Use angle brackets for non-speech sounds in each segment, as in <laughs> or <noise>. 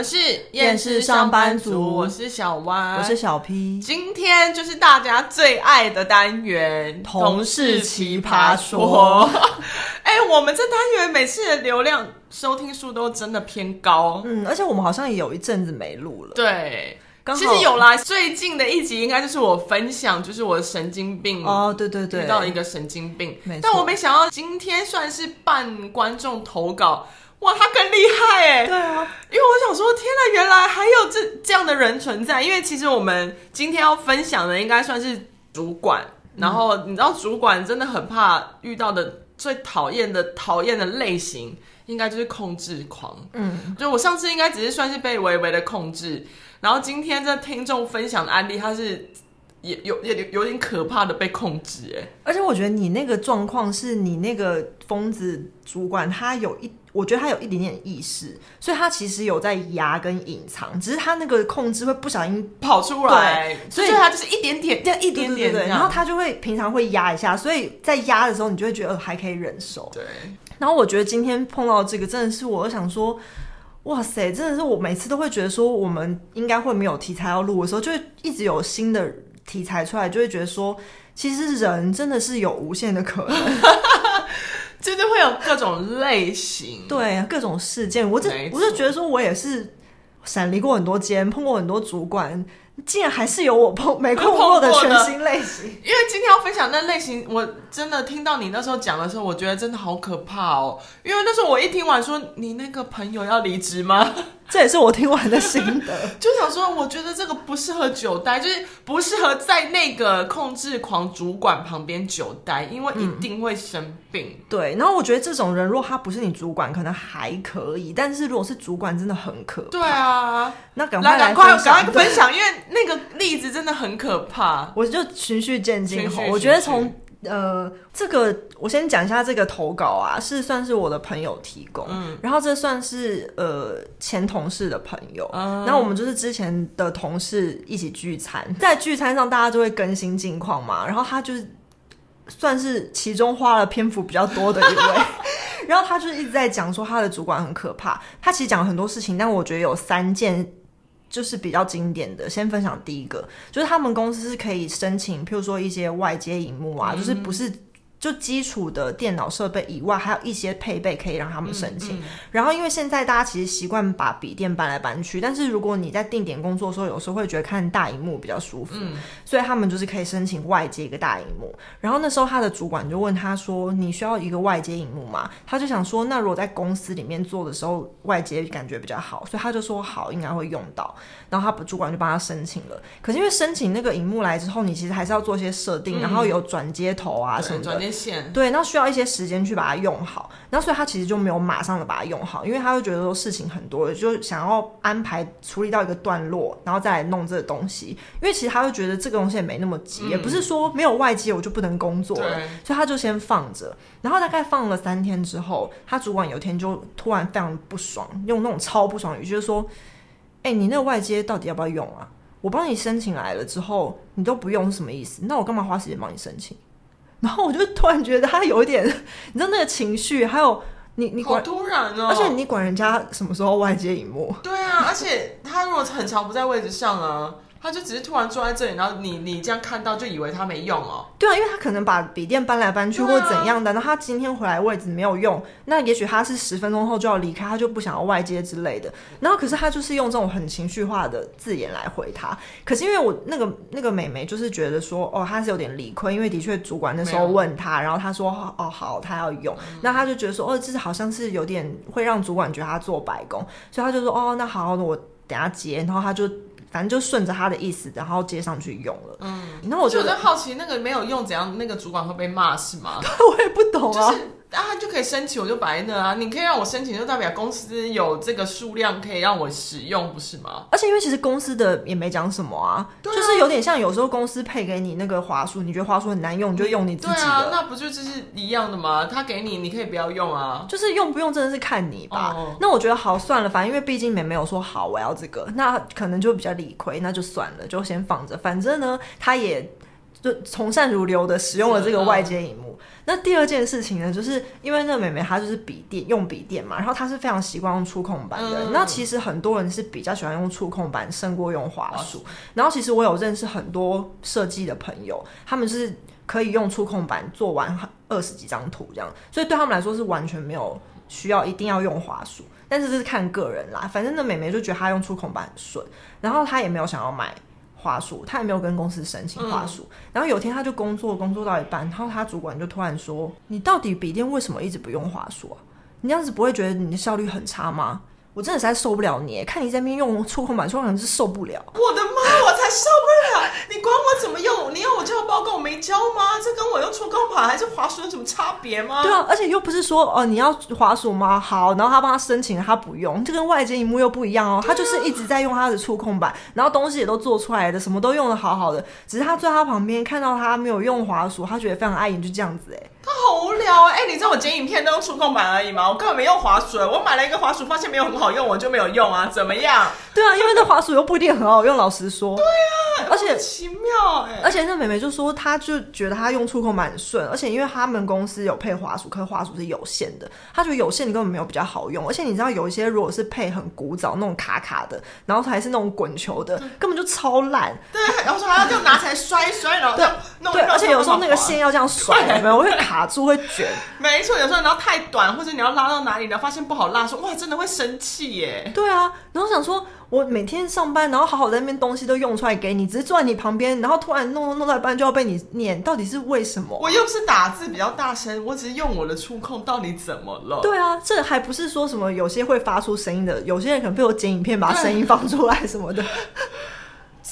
们是厌世上班族，我是小歪，我是小 P。今天就是大家最爱的单元——同事奇葩说。<laughs> 哎、欸，我们这单元每次的流量收听数都真的偏高，嗯，而且我们好像也有一阵子没录了。对，其实有啦，最近的一集应该就是我分享，就是我的神经病哦，对对对，遇到一个神经病。但我没想到今天算是半观众投稿。哇，他更厉害哎！对啊，因为我想说，天呐，原来还有这这样的人存在。因为其实我们今天要分享的，应该算是主管。嗯、然后你知道，主管真的很怕遇到的最讨厌的讨厌的类型，应该就是控制狂。嗯，就我上次应该只是算是被微微的控制，然后今天这听众分享的案例，他是也有也有，有点可怕的被控制哎。而且我觉得你那个状况是你那个疯子主管，他有一。我觉得他有一点点意识，所以他其实有在压跟隐藏，只是他那个控制会不小心跑出来，所以他就是一点点，这样一点点，然后他就会平常会压一下，所以在压的时候，你就会觉得还可以忍受。对。然后我觉得今天碰到这个，真的是我想说，哇塞，真的是我每次都会觉得说，我们应该会没有题材要录的时候，就会一直有新的题材出来，就会觉得说，其实人真的是有无限的可能。<laughs> 真的会有各种类型，对，各种事件。我这我就觉得说，我也是闪离过很多间，碰过很多主管，竟然还是有我碰没碰过的全新类型。因为今天要分享那类型，我真的听到你那时候讲的时候，我觉得真的好可怕哦。因为那时候我一听完说，你那个朋友要离职吗？<laughs> 这也是我听完的心得，<laughs> 就想说，我觉得这个不适合久待，就是不适合在那个控制狂主管旁边久待，因为一定会生病。嗯、对，然后我觉得这种人，如果他不是你主管，可能还可以；但是如果是主管，真的很可怕。对啊，那赶快来赶快赶快分享，因为那个例子真的很可怕。我就循序渐进，我觉得从。呃，这个我先讲一下这个投稿啊，是算是我的朋友提供，嗯，然后这算是呃前同事的朋友，嗯，然后我们就是之前的同事一起聚餐，在聚餐上大家就会更新近况嘛，然后他就是算是其中花了篇幅比较多的一位，<laughs> 然后他就是一直在讲说他的主管很可怕，他其实讲了很多事情，但我觉得有三件。就是比较经典的，先分享第一个，就是他们公司是可以申请，譬如说一些外接荧幕啊，就是不是。就基础的电脑设备以外，还有一些配备可以让他们申请。嗯嗯、然后，因为现在大家其实习惯把笔电搬来搬去，但是如果你在定点工作的时候，有时候会觉得看大荧幕比较舒服，嗯、所以他们就是可以申请外接一个大荧幕。然后那时候他的主管就问他说：“你需要一个外接荧幕吗？”他就想说：“那如果在公司里面做的时候，外接感觉比较好。”所以他就说：“好，应该会用到。”然后他主管就帮他申请了。可是因为申请那个荧幕来之后，你其实还是要做一些设定，嗯、然后有转接头啊什么的。线对，那需要一些时间去把它用好，那所以他其实就没有马上的把它用好，因为他会觉得说事情很多，就想要安排处理到一个段落，然后再来弄这个东西。因为其实他会觉得这个东西也没那么急，嗯、也不是说没有外接我就不能工作了，所以他就先放着。然后大概放了三天之后，他主管有一天就突然非常不爽，用那种超不爽语就是说：“哎、欸，你那个外接到底要不要用啊？我帮你申请来了之后，你都不用是什么意思？那我干嘛花时间帮你申请？”然后我就突然觉得他有一点，你知道那个情绪，还有你你管突然哦，而且你管人家什么时候外接荧幕？对啊，而且他如果很常不在位置上啊。他就只是突然坐在这里，然后你你这样看到就以为他没用哦。对啊，因为他可能把笔电搬来搬去或怎样的，然后他今天回来位置没有用，那也许他是十分钟后就要离开，他就不想要外接之类的。然后可是他就是用这种很情绪化的字眼来回他。可是因为我那个那个美眉就是觉得说，哦，他是有点理亏，因为的确主管那时候问他，然后他说，哦好，他要用，那他就觉得说，哦，这是好像是有点会让主管觉得他做白工，所以他就说，哦，那好，我等下接，然后他就。反正就顺着他的意思，然后接上去用了。嗯，那我觉得好奇那个没有用怎样，那个主管会被骂是吗？<laughs> 我也不懂啊。就是啊，就可以申请，我就摆在那啊。你可以让我申请，就代表公司有这个数量可以让我使用，不是吗？而且因为其实公司的也没讲什么啊，啊就是有点像有时候公司配给你那个华数，你觉得华数很难用，你就用你自己的。对啊，那不就就是一样的吗？他给你，你可以不要用啊。就是用不用真的是看你吧。哦、那我觉得好算了，反正因为毕竟没没有说好我要这个，那可能就比较理亏，那就算了，就先放着。反正呢，他也。就从善如流的使用了这个外接荧幕。那第二件事情呢，就是因为那个妹妹她就是笔电用笔电嘛，然后她是非常习惯用触控板的。那、嗯、其实很多人是比较喜欢用触控板胜过用滑鼠。然后其实我有认识很多设计的朋友，他们是可以用触控板做完二十几张图这样，所以对他们来说是完全没有需要一定要用滑鼠。但是这是看个人啦，反正那妹妹就觉得她用触控板很顺，然后她也没有想要买。滑鼠，他也没有跟公司申请话术。嗯、然后有天他就工作，工作到一半，然后他主管就突然说：“你到底笔电为什么一直不用话术啊？你这样子不会觉得你的效率很差吗？”我真的实在受不了你，看你在那边用触控板，触控板是受不了。我的妈，我才受不了！你管我怎么用？你要我交报告，我没交吗？这跟我用触控板还是滑鼠有什么差别吗？对啊，而且又不是说哦，你要滑鼠吗？好，然后他帮他申请，他不用，这跟外接荧幕又不一样哦。他就是一直在用他的触控板，然后东西也都做出来的，什么都用的好好的，只是他坐在他旁边看到他没有用滑鼠，他觉得非常碍眼，就这样子哎。他好无聊哎、欸！你知道我剪影片都用触控板而已吗？我根本没用滑鼠。我买了一个滑鼠，发现没有很好用，我就没有用啊。怎么样？对啊，因为那滑鼠又不一定很好用。老实说，对啊，而且奇妙哎、欸。而且那美美就说，她就觉得她用触控蛮顺，而且因为他们公司有配滑鼠，可是滑鼠是有线的，她觉得有线的根本没有比较好用。而且你知道，有一些如果是配很古早那种卡卡的，然后还是那种滚球的，根本就超烂。对，然后说还要这样拿起来摔一摔，然后对对，而且有时候那个线要这样甩，有没有会卡住会卷。没错，有时候你要太短，或者你要拉到哪里，然后发现不好拉，说哇，真的会生气耶。对啊，然后想说，我每天上班，然后好好在那边东西都用出来给你，只是坐在你旁边，然后突然弄弄弄到一半就要被你念，到底是为什么？我又不是打字比较大声，我只是用我的触控，到底怎么了？对啊，这还不是说什么有些会发出声音的，有些人可能被我剪影片把声音放出来什么的。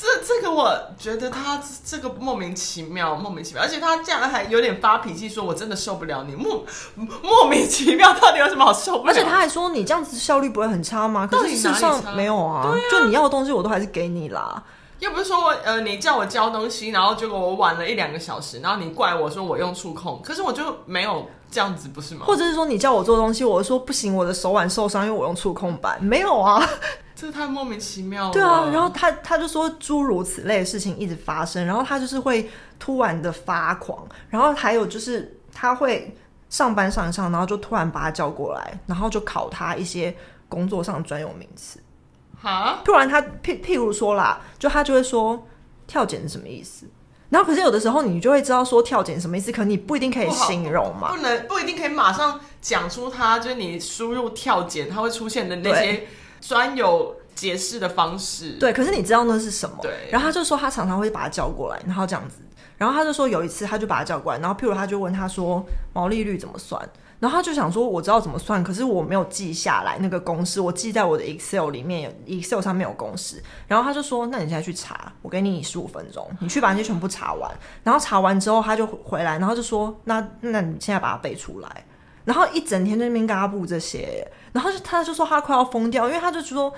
这这个我觉得他这个莫名其妙，莫名其妙，而且他竟然还有点发脾气，说我真的受不了你，莫莫名其妙，到底有什么好受不了？而且他还说你这样子效率不会很差吗？可是事实上没有啊，啊就你要的东西我都还是给你啦。又不是说我呃你叫我交东西，然后结果我晚了一两个小时，然后你怪我说我用触控，可是我就没有这样子，不是吗？或者是说你叫我做东西，我说不行，我的手腕受伤，因为我用触控板，没有啊。这太莫名其妙了。对啊，然后他他就说诸如此类的事情一直发生，然后他就是会突然的发狂，然后还有就是他会上班上一上，然后就突然把他叫过来，然后就考他一些工作上专有名词。哈？突然他譬譬如说啦，就他就会说跳剪是什么意思？然后可是有的时候你就会知道说跳剪什么意思，可你不一定可以形容嘛，不，不能不一定可以马上讲出它，就是你输入跳剪它会出现的那些。专有解释的方式，对，可是你知道那是什么？对。然后他就说他常常会把他叫过来，然后这样子。然后他就说有一次他就把他叫过来，然后譬如他就问他说毛利率怎么算？然后他就想说我知道怎么算，可是我没有记下来那个公式，我记在我的 Excel 里面，Excel 上面有公式。然后他就说那你现在去查，我给你十五分钟，你去把那些全部查完。然后查完之后他就回来，然后就说那那你现在把它背出来。然后一整天在那边嘎布这些，然后就他就说他快要疯掉，因为他就说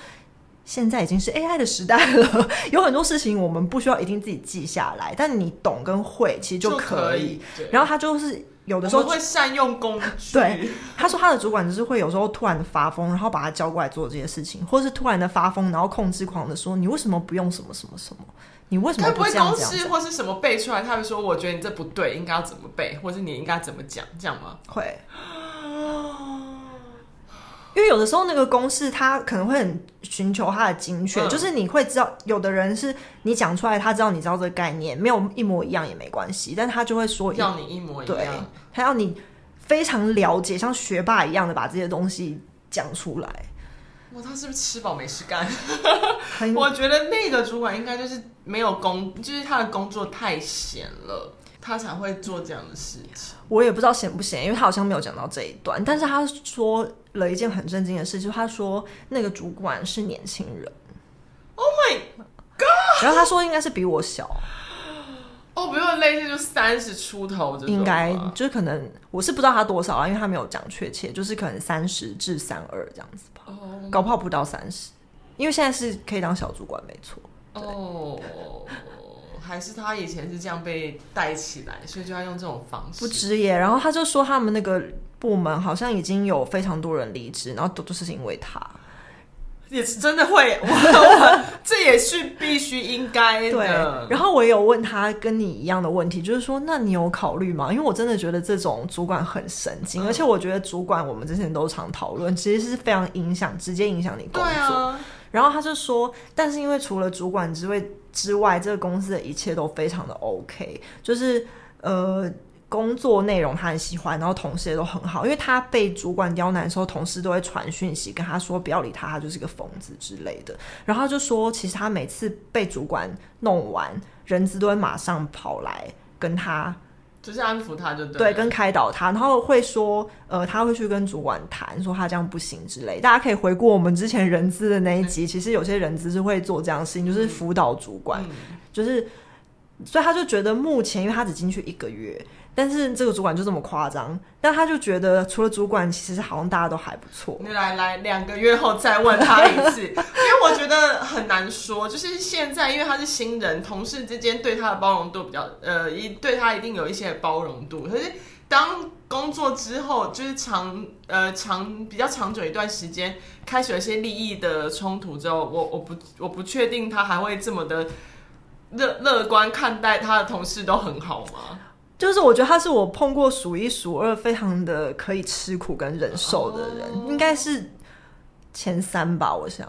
现在已经是 AI 的时代了，<laughs> 有很多事情我们不需要一定自己记下来，但你懂跟会其实就可以。可以然后他就是有的时候会善用工具。<laughs> 对，他说他的主管就是会有时候突然的发疯，然后把他叫过来做这些事情，或是突然的发疯，然后控制狂的说你为什么不用什么什么什么？你为什么不这样讲？他不会公式或是什么背出来？他会说我觉得你这不对，应该要怎么背，或是你应该怎么讲？这样吗？会。因为有的时候那个公式，他可能会很寻求它的精确，嗯、就是你会知道，有的人是你讲出来，他知道你知道这个概念，没有一模一样也没关系，但他就会说要你一模一样，对，他要你非常了解，像学霸一样的把这些东西讲出来。哇，他是不是吃饱没事干？<laughs> 我觉得那个主管应该就是没有工，就是他的工作太闲了。他才会做这样的事情，我也不知道闲不闲，因为他好像没有讲到这一段。但是他说了一件很震惊的事，就是他说那个主管是年轻人。Oh my god！然后他说应该是比我小。哦，不用类似就三十出头，应该就是可能我是不知道他多少啊，因为他没有讲确切，就是可能三十至三二这样子吧。哦，oh. 搞不好不到三十，因为现在是可以当小主管，没错。哦。Oh. 还是他以前是这样被带起来，所以就要用这种方式。不止耶，然后他就说他们那个部门好像已经有非常多人离职，然后都都是因为他。也是真的会，我我这也是必须应该的。对，然后我也有问他跟你一样的问题，就是说，那你有考虑吗？因为我真的觉得这种主管很神经，嗯、而且我觉得主管我们之前都常讨论，其实是非常影响，直接影响你工作。啊、然后他就说，但是因为除了主管之位之外，这个公司的一切都非常的 OK，就是呃。工作内容他很喜欢，然后同事也都很好。因为他被主管刁难的时候，同事都会传讯息跟他说不要理他，他就是个疯子之类的。然后他就说，其实他每次被主管弄完，人资都会马上跑来跟他，就是安抚他就对，对，跟开导他，然后会说，呃，他会去跟主管谈，说他这样不行之类。大家可以回顾我们之前人资的那一集，嗯、其实有些人资是会做这样的事情，就是辅导主管，嗯、就是，所以他就觉得目前，因为他只进去一个月。但是这个主管就这么夸张，但他就觉得除了主管，其实好像大家都还不错。你来来，两个月后再问他一次，<laughs> 因为我觉得很难说。就是现在，因为他是新人，同事之间对他的包容度比较，呃，一对他一定有一些包容度。可是当工作之后，就是长呃长比较长久一段时间，开始有一些利益的冲突之后，我我不我不确定他还会这么的乐乐观看待他的同事都很好吗？就是我觉得他是我碰过数一数二非常的可以吃苦跟忍受的人，应该是前三吧，我想。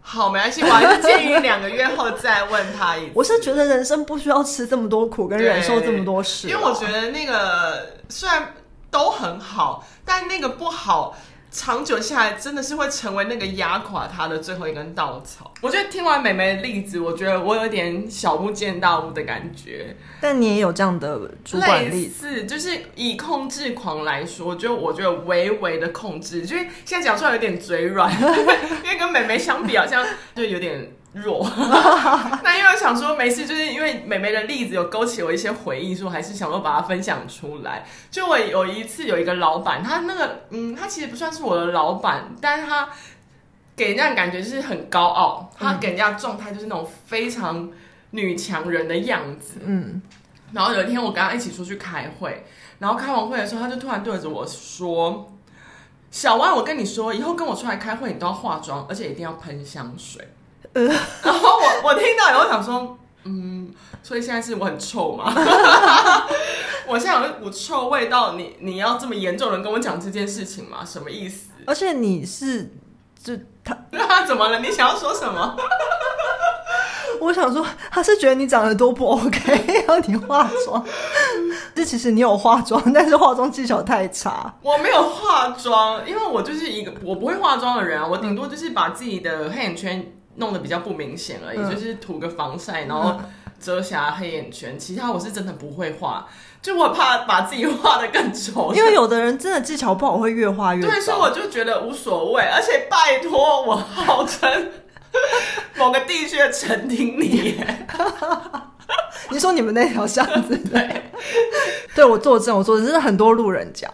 好，没关系，我还是建议两个月后再问他一次。我是觉得人生不需要吃这么多苦跟忍受这么多事，因为我觉得那个虽然都很好，但那个不好。长久下来，真的是会成为那个压垮他的最后一根稻草。我觉得听完美眉的例子，我觉得我有点小巫见大巫的感觉。但你也有这样的主管例子，类似，就是以控制狂来说，就我觉得微微的控制，就是现在讲出来有点嘴软，<laughs> 因为跟美眉相比，好像就有点。弱，<laughs> 那因为我想说没事，就是因为美眉的例子有勾起我一些回忆，所以我还是想说把它分享出来。就我有一次有一个老板，他那个嗯，他其实不算是我的老板，但是他给人家感觉就是很高傲，他给人家状态就是那种非常女强人的样子。嗯，然后有一天我跟他一起出去开会，然后开完会的时候，他就突然对着我说：“小万，我跟你说，以后跟我出来开会，你都要化妆，而且一定要喷香水。”呃，<laughs> 然后我我听到以后想说，嗯，所以现在是我很臭吗？<laughs> 我现在有一股臭味道，你你要这么严重的跟我讲这件事情吗？什么意思？而且你是就他他 <laughs> 怎么了？你想要说什么？我想说他是觉得你长得多不 OK，要你化妆。这其实你有化妆，但是化妆技巧太差。我没有化妆，因为我就是一个我不会化妆的人啊，我顶多就是把自己的黑眼圈。弄得比较不明显而已，嗯、就是涂个防晒，然后遮瑕黑眼圈。嗯、其他我是真的不会画，就我怕把自己画的更丑。<laughs> 因为有的人真的技巧不好，会越画越。对，所以我就觉得无所谓。而且拜托，我号称 <laughs> 某个地区的陈经理。你说你们那条巷子 <laughs> 对？对，我作证，我作证，真的很多路人讲，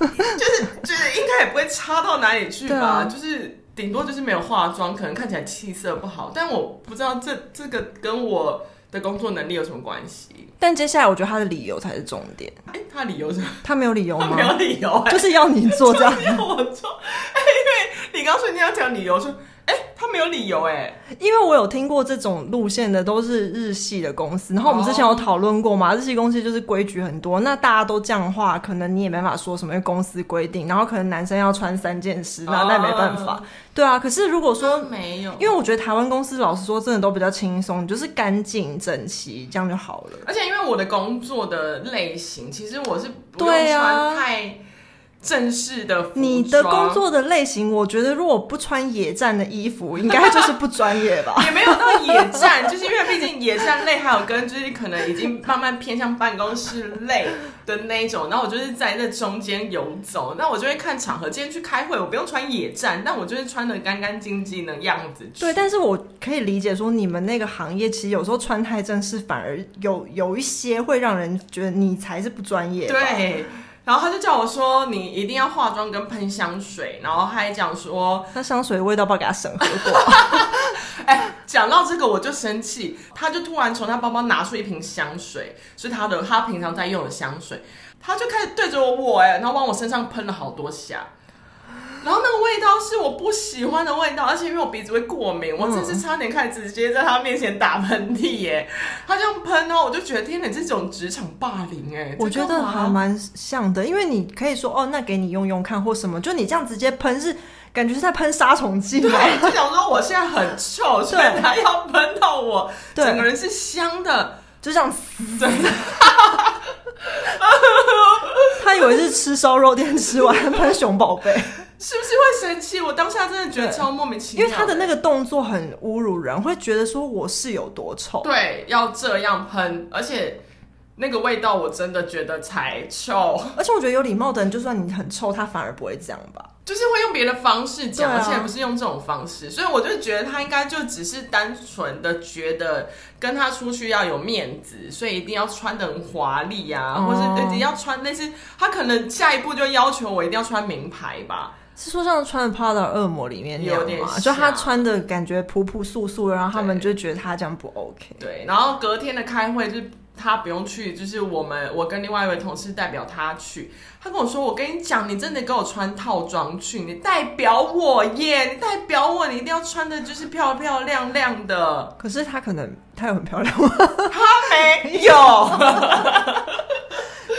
就是就是应该也不会差到哪里去吧，啊、就是。顶多就是没有化妆，可能看起来气色不好，但我不知道这这个跟我的工作能力有什么关系。但接下来我觉得他的理由才是重点。哎、欸，他的理由是？他没有理由吗？没有理由、欸，就是要你做这样。<laughs> 要我做？哎、欸，因为你刚说你要讲理由说。哎，他没有理由哎，因为我有听过这种路线的，都是日系的公司。然后我们之前有讨论过嘛，日系公司就是规矩很多，那大家都这样的话，可能你也没法说什么，因为公司规定。然后可能男生要穿三件式，那那没办法。对啊，可是如果说没有，因为我觉得台湾公司老实说真的都比较轻松，就是干净整齐这样就好了。而且因为我的工作的类型，其实我是不用穿太。正式的，你的工作的类型，我觉得如果不穿野战的衣服，应该就是不专业吧？<laughs> 也没有到野战，<laughs> 就是因为毕竟野战类还有跟就是可能已经慢慢偏向办公室类的那一种，然后我就是在那中间游走，那我就会看场合。今天去开会，我不用穿野战，但我就是穿的干干净净的样子。对，但是我可以理解说，你们那个行业其实有时候穿太正式，反而有有一些会让人觉得你才是不专业。对。然后他就叫我说：“你一定要化妆跟喷香水。”然后他还讲说：“那香水的味道不要给他审核过。<laughs> ”哎，讲到这个我就生气，他就突然从他包包拿出一瓶香水，是他的他平常在用的香水，他就开始对着我，哎，然后往我身上喷了好多下。然后那个味道是我不喜欢的味道，而且因为我鼻子会过敏，我这次差点开始直接在他面前打喷嚏耶！他这样喷哦，我就觉得天哪，这种职场霸凌哎！我觉得还蛮像的，因为你可以说哦，那给你用用看或什么，就你这样直接喷是感觉是在喷杀虫剂，对，就想说我现在很臭，所以他要喷到我，整个人是香的，就这样对。<laughs> 他以为是吃烧肉店吃完喷熊宝贝，是不是会生气？我当下真的觉得超莫名其妙，因为他的那个动作很侮辱人，会觉得说我是有多臭。对，要这样喷，而且那个味道我真的觉得才臭。而且我觉得有礼貌的人，就算你很臭，他反而不会这样吧。就是会用别的方式讲，啊、而且不是用这种方式，所以我就觉得他应该就只是单纯的觉得跟他出去要有面子，所以一定要穿的很华丽啊，哦、或是一定要穿那些他可能下一步就要求我一定要穿名牌吧？是说像穿的《Prada 恶魔》里面有点嘛？就他穿的感觉朴朴素素，然后他们就觉得他这样不 OK。对，然后隔天的开会就是。他不用去，就是我们我跟另外一位同事代表他去。他跟我说：“我跟你讲，你真的给我穿套装去，你代表我耶，你代表我，你一定要穿的就是漂漂亮亮的。”可是他可能他有很漂亮吗？他没有。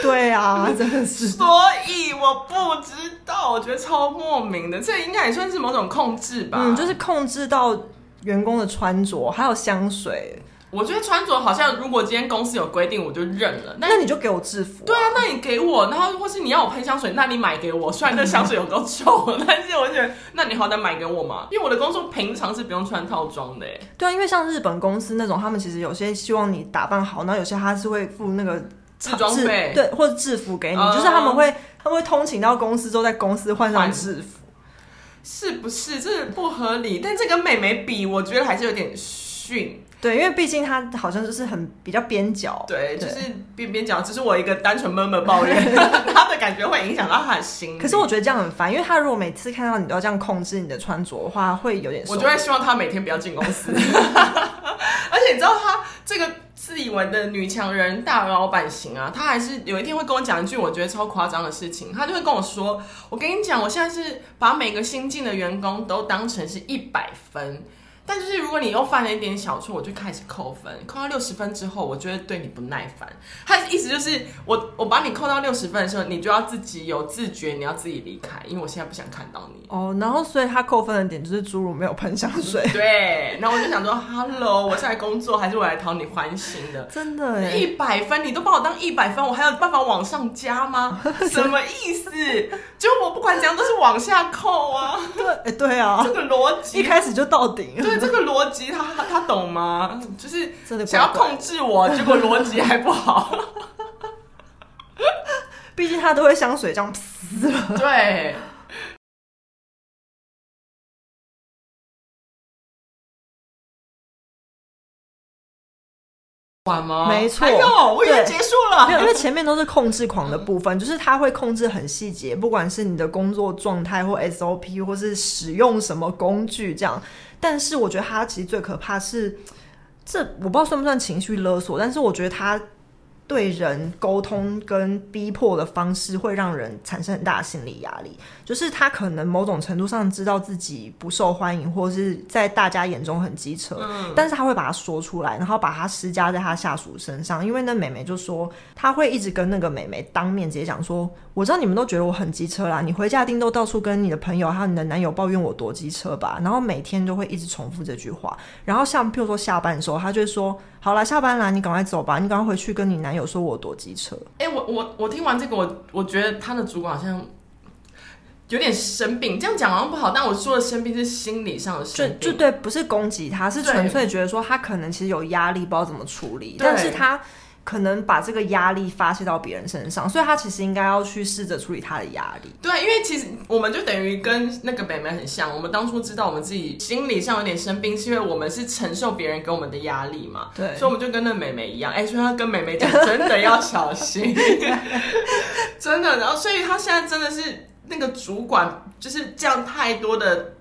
<laughs> 对啊，<laughs> 真的是。所以我不知道，我觉得超莫名的。这应该也算是某种控制吧？嗯，就是控制到员工的穿着，还有香水。我觉得穿着好像，如果今天公司有规定，我就认了。那你就给我制服。对啊，那你给我，然后或是你要我喷香水，那你买给我。虽然那香水有够臭，<laughs> 但是我觉得，那你好歹买给我嘛。因为我的工作平常是不用穿套装的。对啊，因为像日本公司那种，他们其实有些希望你打扮好，然后有些他是会付那个制装费，对，或者制服给你，就是他们会他们会通勤到公司之后，在公司换上制服，是不是？这不合理。但这跟美眉比，我觉得还是有点逊。对，因为毕竟他好像就是很比较边角，对，就是边边角，只是我一个单纯闷闷抱怨，<laughs> 他的感觉会影响到他的心。可是我觉得这样很烦，因为他如果每次看到你都要这样控制你的穿着的话，会有点。我就会希望他每天不要进公司。<laughs> <laughs> 而且你知道他这个自以为的女强人大老板型啊，他还是有一天会跟我讲一句我觉得超夸张的事情，他就会跟我说：“我跟你讲，我现在是把每个新进的员工都当成是一百分。”但就是如果你又犯了一点小错，我就开始扣分，扣到六十分之后，我就会对你不耐烦。他的意思就是我我把你扣到六十分的时候，你就要自己有自觉，你要自己离开，因为我现在不想看到你。哦，然后所以他扣分的点就是侏儒没有喷香水。<laughs> 对，然后我就想说，Hello，我是来工作还是我来讨你欢心的？真的耶，一百分你都把我当一百分，我还有办法往上加吗？<laughs> 什么意思？就我不管怎样都是往下扣啊。对，哎，对啊，<laughs> 这个逻辑一开始就到顶。对。这个逻辑他他懂吗？就是想要控制我，结果逻辑还不好。<laughs> 毕竟他都会香水这样。对。没错。哎呦，我以为结束了。没有，因为前面都是控制狂的部分，就是他会控制很细节，不管是你的工作状态或 SOP，或是使用什么工具这样。但是我觉得他其实最可怕是，这我不知道算不算情绪勒索，但是我觉得他。对人沟通跟逼迫的方式会让人产生很大的心理压力，就是他可能某种程度上知道自己不受欢迎，或是在大家眼中很机车，嗯，但是他会把它说出来，然后把它施加在他下属身上。因为那美眉就说，他会一直跟那个美眉当面直接讲说，我知道你们都觉得我很机车啦，你回家一定都到处跟你的朋友还有你的男友抱怨我多机车吧，然后每天都会一直重复这句话。然后像譬如说下班的时候，他就会说。好了，下班啦，你赶快走吧。你赶快回去跟你男友说我躲机车。哎、欸，我我我听完这个，我我觉得他的主管好像有点生病。这样讲好像不好，但我说的生病是心理上的生病。就就对，不是攻击他，是纯粹觉得说他可能其实有压力，不知道怎么处理。但是他。可能把这个压力发泄到别人身上，所以他其实应该要去试着处理他的压力。对，因为其实我们就等于跟那个北美很像，我们当初知道我们自己心理上有点生病，是因为我们是承受别人给我们的压力嘛。对，所以我们就跟那美眉一样，哎，所以他跟美眉讲，真的要小心，<laughs> 真的。然后，所以他现在真的是那个主管，就是这样太多的。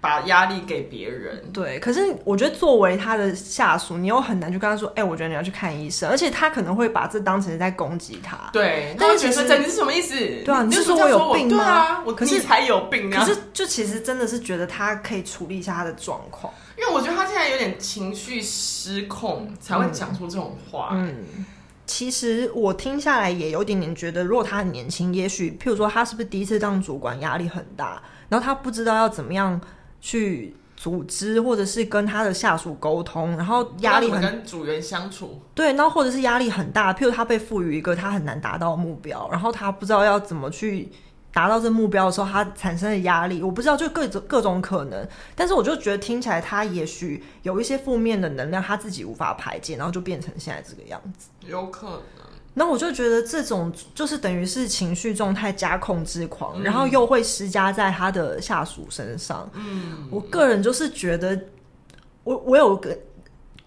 把压力给别人。对，可是我觉得作为他的下属，你又很难去跟他说，哎、欸，我觉得你要去看医生，而且他可能会把这当成是在攻击他。对，但是觉得你是什么意思？对啊，你是说我有病吗？对啊，我可是才有病啊。可是就其实真的是觉得他可以处理一下他的状况，因为我觉得他现在有点情绪失控，才会讲出这种话。嗯。嗯其实我听下来也有点点觉得，如果他很年轻，也许譬如说他是不是第一次当主管，压力很大，然后他不知道要怎么样去组织，或者是跟他的下属沟通，然后压力很跟组员相处，对，然后或者是压力很大，譬如他被赋予一个他很难达到的目标，然后他不知道要怎么去。达到这目标的时候，他产生的压力，我不知道，就各种各种可能。但是我就觉得听起来，他也许有一些负面的能量，他自己无法排解，然后就变成现在这个样子。有可能。那我就觉得这种就是等于是情绪状态加控制狂，嗯，然后又会施加在他的下属身上。嗯，我个人就是觉得，我我有个。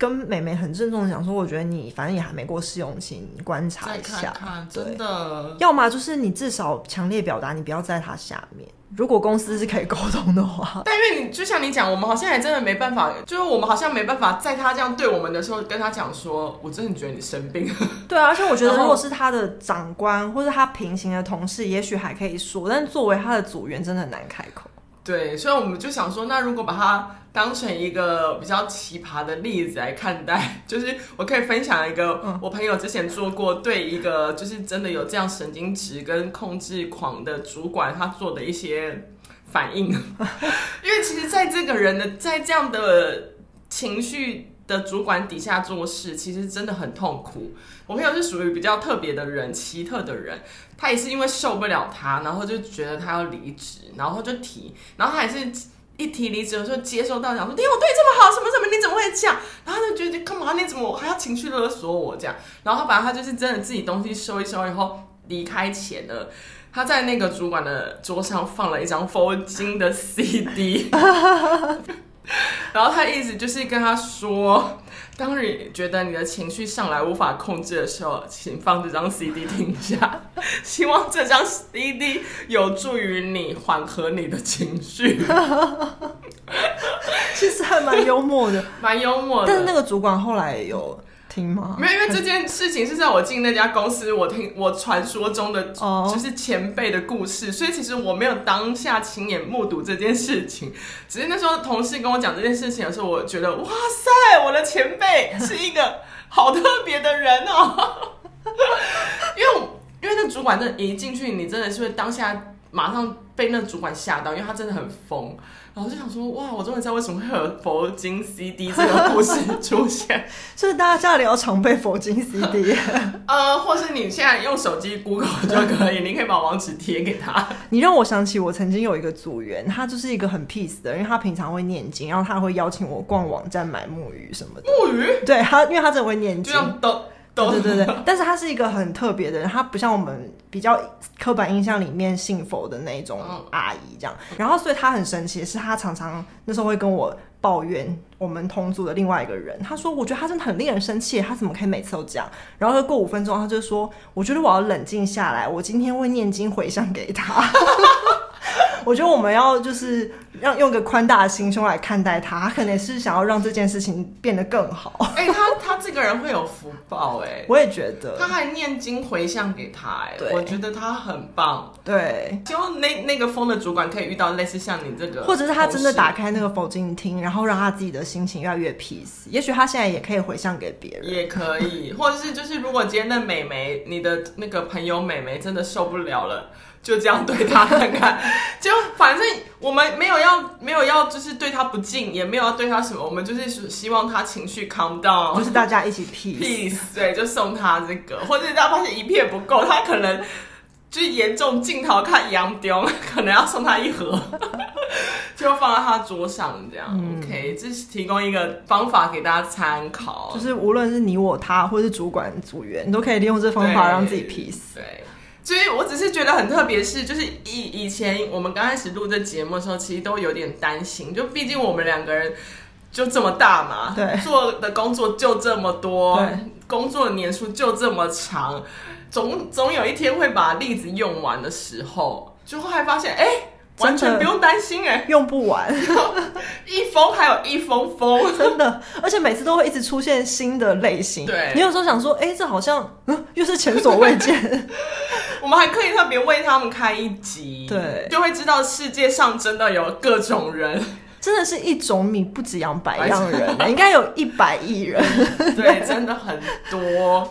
跟美美很郑重的讲说，我觉得你反正也还没过试用期，你观察一下，看看真的。要么就是你至少强烈表达，你不要在他下面。如果公司是可以沟通的话，<laughs> 但因为你就像你讲，我们好像也真的没办法，就是我们好像没办法在他这样对我们的时候，跟他讲说，我真的觉得你生病。<laughs> 对啊，而且我觉得如果是他的长官或者他平行的同事，也许还可以说，但作为他的组员，真的很难开口。对，所以我们就想说，那如果把它当成一个比较奇葩的例子来看待，就是我可以分享一个我朋友之前做过对一个就是真的有这样神经质跟控制狂的主管他做的一些反应，<laughs> 因为其实在这个人的在这样的情绪的主管底下做事，其实真的很痛苦。我朋友是属于比较特别的人，奇特的人。他也是因为受不了他，然后就觉得他要离职，然后就提，然后他也是一提离职的时候接受到讲说，天我对你这么好，什么什么，你怎么会这样？然后他就觉得干嘛？你怎么还要情绪勒索我这样？然后他反正他就是真的自己东西收一收以后离开前呢，他在那个主管的桌上放了一张佛经的 CD。<laughs> <laughs> 然后他意思就是跟他说，当你觉得你的情绪上来无法控制的时候，请放这张 CD 听一下，<laughs> 希望这张 CD 有助于你缓和你的情绪。<laughs> 其实还蛮幽默的，蛮幽默的。但是那个主管后来有。听吗？没有，因为这件事情是在我进那家公司，我听我传说中的就是前辈的故事，oh. 所以其实我没有当下亲眼目睹这件事情，只是那时候同事跟我讲这件事情的时候，我觉得哇塞，我的前辈是一个 <laughs> 好特别的人哦，<laughs> 因为因为那主管真的，一进去你真的是会当下马上被那主管吓到，因为他真的很疯。然后就想说，哇！我终于知道为什么会有佛经 CD 这个故事出现，<laughs> 所以大家家里要常备佛经 CD。<laughs> 呃，或是你现在用手机 Google 就可以，你可以把网址贴给他。<laughs> 你让我想起我曾经有一个组员，他就是一个很 peace 的，因为他平常会念经，然后他会邀请我逛网站买木鱼什么的。木鱼？对他，因为他真的会念经。对对对对，但是他是一个很特别的人，他不像我们比较刻板印象里面信佛的那种阿姨这样。然后，所以他很神奇的是，他常常那时候会跟我抱怨我们同组的另外一个人，他说：“我觉得他真的很令人生气，他怎么可以每次都这样？”然后过五分钟，他就说：“我觉得我要冷静下来，我今天会念经回向给他。” <laughs> 我觉得我们要就是让用个宽大的心胸来看待他，他可能是想要让这件事情变得更好。哎、欸，他他这个人会有福报哎、欸，<laughs> 我也觉得。他还念经回向给他哎、欸，我觉得他很棒。对，希望那那个疯的主管可以遇到类似像你这个，或者是他真的打开那个佛经听，然后让他自己的心情越来越 peace。也许他现在也可以回向给别人，也可以，或者是就是如果今天的美眉，你的那个朋友美眉真的受不了了。就这样对他看看，就反正我们没有要没有要就是对他不敬，也没有要对他什么，我们就是希望他情绪 calm down，就是大家一起 peace peace，对，就送他这个，或者他发现一片不够，他可能就是严重镜头看杨丢，可能要送他一盒，<laughs> 就放在他桌上这样。嗯、OK，这是提供一个方法给大家参考，就是无论是你我他，或是主管组员，你都可以利用这方法让自己 peace。对。所以，我只是觉得很特别，是就是以以前我们刚开始录这节目的时候，其实都有点担心，就毕竟我们两个人就这么大嘛，对，做的工作就这么多，工作的年数就这么长，总总有一天会把例子用完的时候，就会发现，哎、欸，完全不用担心哎，用不完，<laughs> 一封还有一封封，<laughs> 真的，而且每次都会一直出现新的类型。对，你有时候想说，哎、欸，这好像嗯，又是前所未见。<laughs> 我们还可以特别为他们开一集，对，就会知道世界上真的有各种人，真的是一种米不止养百样人，应该有一百亿人，对，真的很多。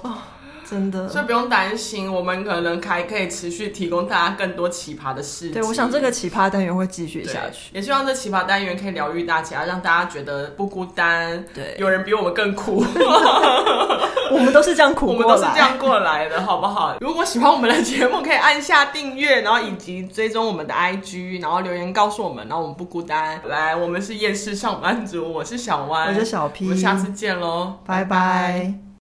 真的，所以不用担心，我们可能还可以持续提供大家更多奇葩的事情。对，我想这个奇葩单元会继续下去，也希望这奇葩单元可以疗愈大家，让大家觉得不孤单。对，有人比我们更苦，<laughs> 我们都是这样苦，我们都是这样过来的，好不好？如果喜欢我们的节目，可以按下订阅，然后以及追踪我们的 IG，然后留言告诉我们，然后我们不孤单。来，我们是夜市上班族，我是小弯，我是小 P，我们下次见喽，拜拜。